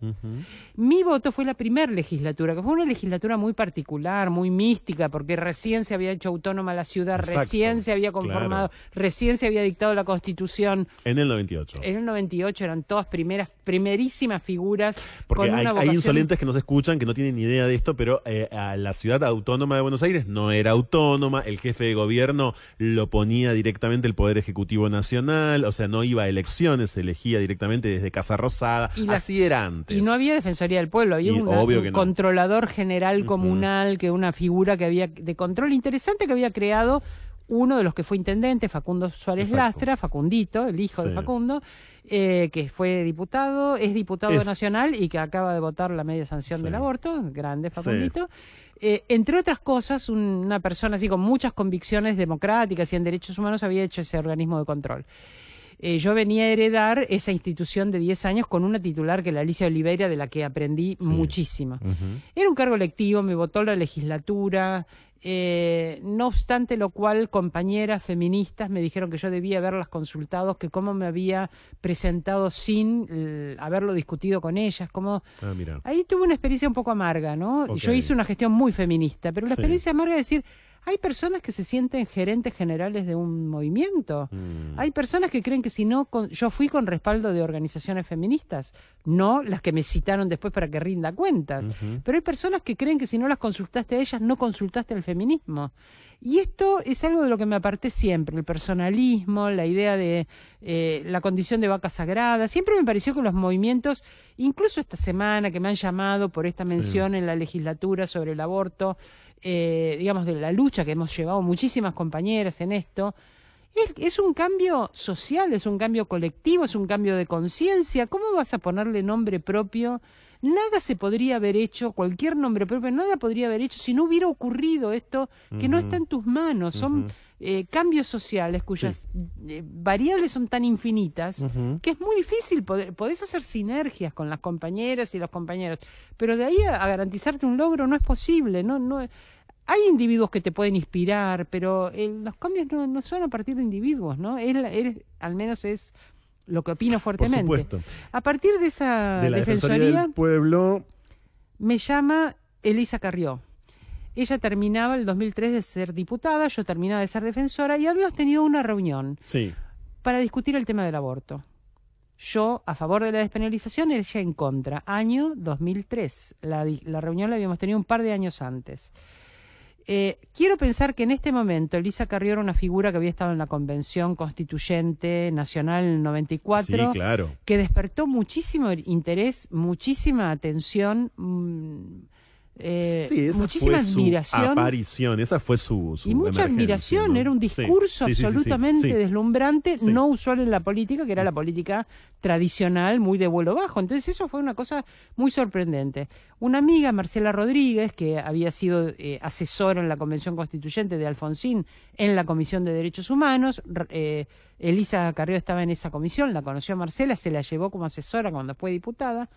Mi voto fue la primera legislatura, que fue una legislatura muy particular, muy mística, porque recién se había hecho autónoma la ciudad, Exacto, recién se había conformado, recién se había dictado la constitución. En el 98. En el 98 eran todas primeras, primerísimas figuras Porque con hay, una hay insolentes que nos escuchan que no tienen ni idea de esto, pero eh, a la ciudad autónoma de Buenos Aires no era autónoma, el jefe de gobierno lo ponía directamente el Poder Ejecutivo Nacional, o sea, no iba a elecciones, se elegía directamente desde Casa Rosada, Y la- así era antes. Y no había Defensoría del Pueblo, había Y una- un no. controlador general comunal, que una figura que había de control interesante que había creado uno de los que fue intendente, Facundo Suárez Exacto. Lastra, Facundito, el hijo de. Facundo, eh, que fue diputado, es diputado Es- nacional y que acaba de votar la media sanción Sí. del aborto, grande Facundito. Eh, entre otras cosas, un- una persona así con muchas convicciones democráticas y en derechos humanos había hecho ese organismo de control. Eh, yo venía a heredar esa institución de 10 años con una titular que es la Alicia Oliveira, de la que aprendí Sí. muchísimo. Era un cargo electivo, me votó la legislatura, eh, no obstante lo cual compañeras feministas me dijeron que yo debía haberlas consultado, que cómo me había presentado sin eh, haberlo discutido con ellas, cómo... Ah, mira. Ahí tuve una experiencia un poco amarga, ¿no? Yo hice una gestión muy feminista, pero la Sí. experiencia amarga es decir, hay personas que se sienten gerentes generales de un movimiento. Mm. Hay personas que creen que si no, con- yo fui con respaldo de organizaciones feministas, no las que me citaron después para que rinda cuentas. Pero hay personas que creen que si no las consultaste a ellas, no consultaste al feminismo. Y esto es algo de lo que me aparté siempre, el personalismo, la idea de eh, la condición de vaca sagrada. Siempre me pareció que los movimientos, incluso esta semana que me han llamado por esta mención en la legislatura sobre el aborto, eh, digamos, de la lucha que hemos llevado muchísimas compañeras en esto, es, es un cambio social, es un cambio colectivo, es un cambio de conciencia. ¿Cómo vas a ponerle nombre propio? Nada se podría haber hecho, cualquier nombre propio, nada podría haber hecho si no hubiera ocurrido esto que no está en tus manos. Son. Eh, cambios sociales cuyas eh, variables son tan infinitas que es muy difícil poder, podés hacer sinergias con las compañeras y los compañeros, pero de ahí a, a garantizarte un logro no es posible, no, no, hay individuos que te pueden inspirar, pero los cambios no, no son a partir de individuos, ¿no? Es, la- es- al menos es lo que opino Por fuertemente. supuesto. A partir de esa De la defensoría, Defensoría del Pueblo. me llama Elisa Carrió. Ella terminaba el 2003 de ser diputada, yo terminaba de ser defensora y habíamos tenido una reunión Sí. para discutir el tema del aborto. Yo a favor de la despenalización, ella en contra. Año 2003. La, la reunión la habíamos tenido un par de años antes. Eh, quiero pensar que en este momento Elisa Carrió era una figura que había estado en la Convención Constituyente Nacional en el 94 Sí, claro. que despertó muchísimo interés, muchísima atención, mm, eh, Sí, esa muchísima fue su admiración aparición, esa fue su, su y mucha admiración. ¿no? Era un discurso sí, sí, absolutamente deslumbrante, no usual en la política, que era la política tradicional, muy de vuelo bajo. Entonces eso fue una cosa muy sorprendente. Una amiga, Marcela Rodríguez, que había sido eh, asesora en la Convención Constituyente de Alfonsín en la Comisión de Derechos Humanos, eh, Elisa Carrió estaba en esa comisión, la conoció a Marcela, se la llevó como asesora cuando fue diputada.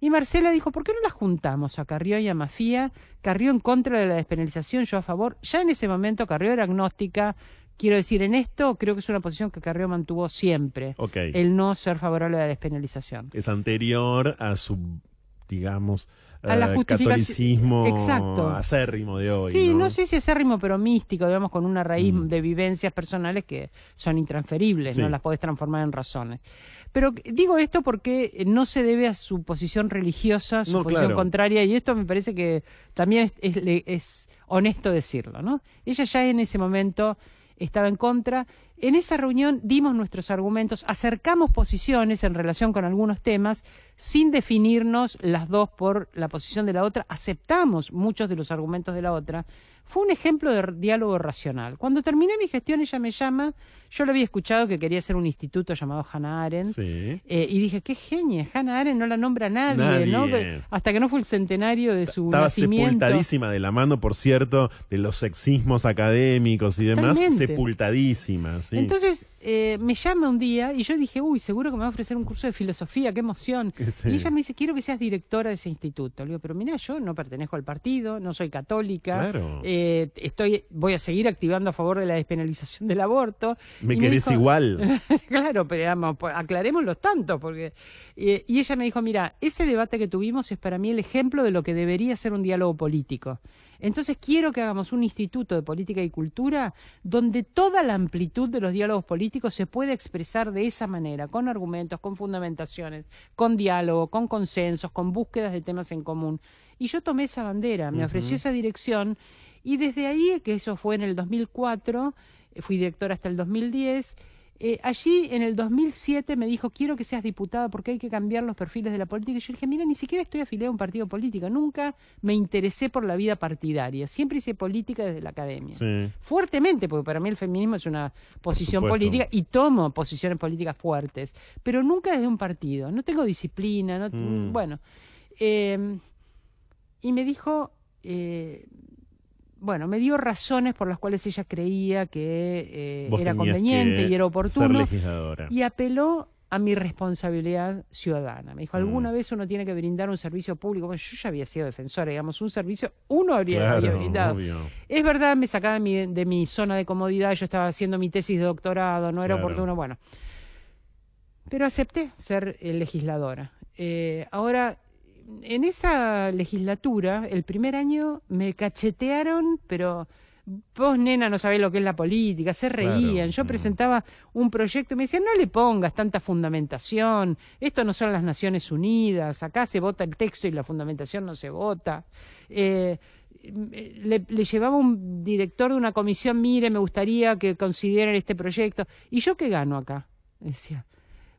Y Marcela dijo, ¿por qué no las juntamos a Carrió y a Mafía? Carrió en contra de la despenalización, yo a favor. Ya en ese momento Carrió era agnóstica. Quiero decir, en esto creo que es una posición que Carrió mantuvo siempre. El no ser favorable a la despenalización. Es anterior a su, digamos, A la eh, justificación- catolicismo Exacto. acérrimo de hoy. sí, ¿no? no sé si acérrimo, pero místico, digamos, con una raíz Mm. de vivencias personales que son intransferibles, Sí. no las podés transformar en razones. Pero digo esto porque no se debe a su posición religiosa, su No, posición claro. contraria, y esto me parece que también es, es- es honesto decirlo, ¿no? Ella ya en ese momento estaba en contra. En esa reunión dimos nuestros argumentos, acercamos posiciones en relación con algunos temas, sin definirnos las dos por la posición de la otra, aceptamos muchos de los argumentos de la otra. Fue un ejemplo de diálogo racional. Cuando terminé mi gestión, ella me llama, yo lo había escuchado que quería hacer un instituto llamado Hannah Arendt, eh, y dije, qué genia, Hannah Arendt no la nombra nadie, ¿no? hasta que no fue el centenario de su Estaba nacimiento. sepultadísima de la mano, por cierto, de los sexismos académicos y demás, sepultadísima. Entonces, eh, me llama un día y yo dije, uy, seguro que me va a ofrecer un curso de filosofía, qué emoción. Y ella me dice, quiero que seas directora de ese instituto. Le digo, pero mira, yo no pertenezco al partido, no soy católica. Claro. Eh, estoy, voy a seguir activando a favor de la despenalización del aborto. Me querés igual. claro, pero digamos, pues, aclarémoslo tanto, porque... Eh, y ella me dijo, mira, ese debate que tuvimos es para mí el ejemplo de lo que debería ser un diálogo político. Entonces quiero que hagamos un instituto de política y cultura donde toda la amplitud de los diálogos políticos se pueda expresar de esa manera, con argumentos, con fundamentaciones, con diálogo, con consensos, con búsquedas de temas en común. Y yo tomé esa bandera, me ofreció esa dirección y desde ahí, que eso fue en el 2004, eh, fui directora hasta el 2010, eh, allí en el 2007 me dijo, quiero que seas diputada porque hay que cambiar los perfiles de la política. Y yo dije, mira, ni siquiera estoy afiliada a un partido político, nunca me interesé por la vida partidaria, siempre hice política desde la academia. Fuertemente, porque para mí el feminismo es una posición política y tomo posiciones políticas fuertes, pero nunca desde un partido, no tengo disciplina, no, mm. bueno. Eh, y me dijo, eh, bueno, me dio razones por las cuales ella creía que eh, era conveniente y era oportuno. Y apeló a mi responsabilidad ciudadana. Me dijo, mm. alguna vez uno tiene que brindar un servicio público. Bueno, yo ya había sido defensora, digamos, un servicio, uno habría, brindado. Es verdad, me sacaba de mi, de mi, zona de comodidad, yo estaba haciendo mi tesis de doctorado, no era oportuno, bueno. Pero acepté ser eh, legisladora. Eh, ahora, en esa legislatura, el primer año, me cachetearon, pero vos, nena, no sabés lo que es la política, se reían. Yo mm. presentaba un proyecto y me decían, no le pongas tanta fundamentación, esto no son las Naciones Unidas, acá se vota el texto y la fundamentación no se vota. Eh, le, le, llevaba un director de una comisión, mire, me gustaría que consideren este proyecto. ¿Y yo qué gano acá? Decía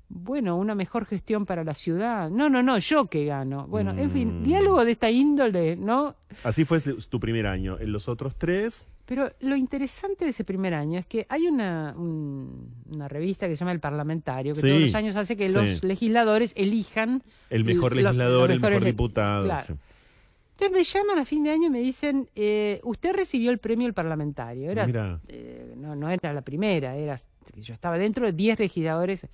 bueno, una mejor gestión para la ciudad. No, no, no, yo que gano. Bueno, en fin, mm. diálogo de esta índole, ¿no? Así fue tu primer año. En los otros tres. Pero lo interesante de ese primer año es que hay una, una revista que se llama El Parlamentario, que todos los años hace que los legisladores elijan. El mejor legislador, el mejor diputado. Entonces me llaman a fin de año y me dicen, eh, usted recibió el premio El Parlamentario. Era, eh, no, no era la primera, era yo estaba dentro de 10 legisladores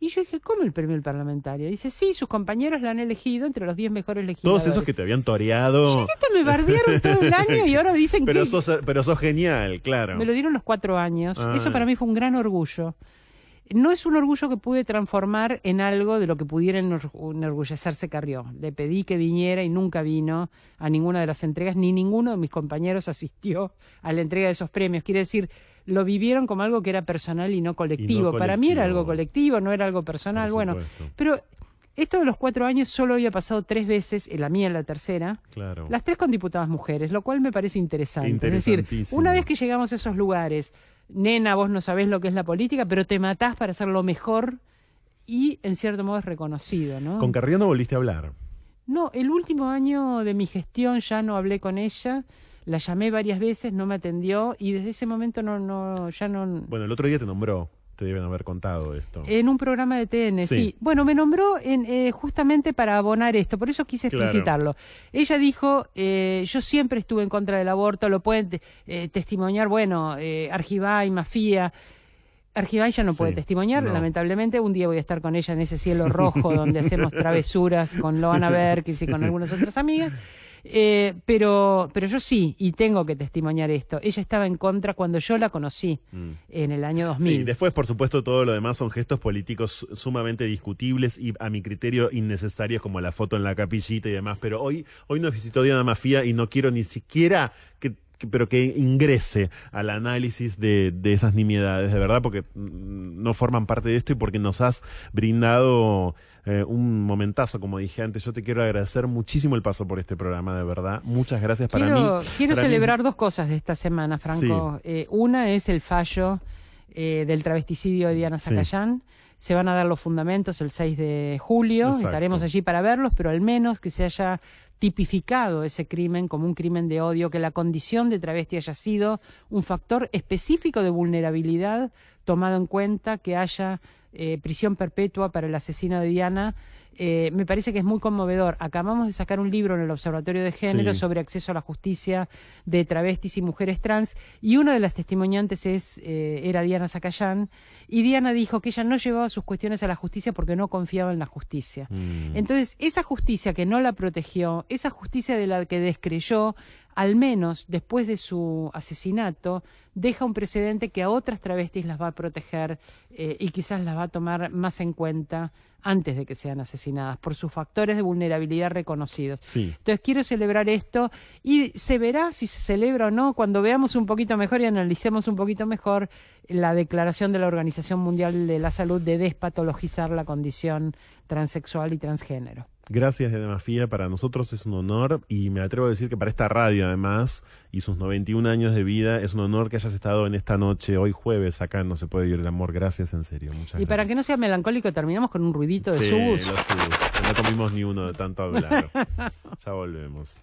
y yo dije, ¿cómo el premio del parlamentario? dice, sí, sus compañeros la han elegido entre los 10 mejores legisladores. Todos esos que te habían toreado. Chiquita, me bardearon todo el año y ahora dicen pero que... Sos, pero sos genial, claro. Me lo dieron los cuatro años. Ah. Eso para mí fue un gran orgullo. No es un orgullo que pude transformar en algo de lo que pudiera enorgullecerse Carrió. Le pedí que viniera y nunca vino a ninguna de las entregas, ni ninguno de mis compañeros asistió a la entrega de esos premios. Quiere decir, lo vivieron como algo que era personal y no colectivo. Para mí era algo colectivo, no era algo personal. Bueno, pero esto de los cuatro años solo había pasado tres veces, en la mía en la tercera, las tres con diputadas mujeres, lo cual me parece interesante. Es decir, una vez que llegamos a esos lugares, nena, vos no sabés lo que es la política, pero te matás para hacerlo mejor y en cierto modo es reconocido, ¿no? ¿Con Carrión no volviste a hablar? No, el último año de mi gestión ya no hablé con ella la llamé varias veces, no me atendió y desde ese momento no, no, ya no. Bueno, el otro día te nombró. Te deben haber contado esto. En un programa de TN, sí. Bueno, me nombró en, eh, justamente para abonar esto, por eso quise explicitarlo. Ella dijo, eh, yo siempre estuve en contra del aborto, lo pueden eh, testimoniar, bueno, eh, Argibay, Mafía. Argibay ya no puede testimoniar, lamentablemente. Un día voy a estar con ella en ese cielo rojo donde hacemos travesuras con Loana Berkis y con algunas otras amigas. Eh, pero, pero yo sí, y tengo que testimoniar esto. Ella estaba en contra cuando yo la conocí mm. en el año 2000. Sí, después, por supuesto, todo lo demás son gestos políticos sumamente discutibles y a mi criterio innecesarios, como la foto en la capillita y demás. Pero hoy, hoy nos visitó Diana Mafía y no quiero ni siquiera que pero que ingrese al análisis de, de, esas nimiedades, de verdad, porque mm, no forman parte de esto y porque nos has brindado eh, un momentazo, como dije antes. Yo te quiero agradecer muchísimo el paso por este programa, de verdad. Muchas gracias para mí. Quiero celebrar dos cosas de esta semana, Franco. Eh, una es el fallo eh, del travesticidio de Diana Zacayán. Se van a dar los fundamentos el 6 de julio, estaremos allí para verlos, pero al menos que se haya tipificado ese crimen como un crimen de odio, que la condición de travesti haya sido un factor específico de vulnerabilidad tomado en cuenta, que haya eh, prisión perpetua para el asesino de Diana eh, me parece que es muy conmovedor. Acabamos de sacar un libro en el Observatorio de Género sobre acceso a la justicia de travestis y mujeres trans y una de las testimoniantes es, eh, era Diana Zacayán y Diana dijo que ella no llevaba sus cuestiones a la justicia porque no confiaba en la justicia. Mm. Entonces, esa justicia que no la protegió, esa justicia de la que descreyó, al menos después de su asesinato, deja un precedente que a otras travestis las va a proteger eh, y quizás las va a tomar más en cuenta antes de que sean asesinadas, por sus factores de vulnerabilidad reconocidos. Entonces quiero celebrar esto y se verá si se celebra o no cuando veamos un poquito mejor y analicemos un poquito mejor la declaración de la Organización Mundial de la Salud de despatologizar la condición transexual y transgénero. Gracias, Mafía. Para nosotros es un honor y me atrevo a decir que para esta radio, además, y sus 91 años de vida, es un honor que hayas estado en esta noche, hoy jueves, acá No Se Puede Vivir el Amor. Gracias, en serio. Muchas y para que no sea melancólico, terminamos con un ruidito de sí, No comimos ni uno de tanto hablar. ya volvemos.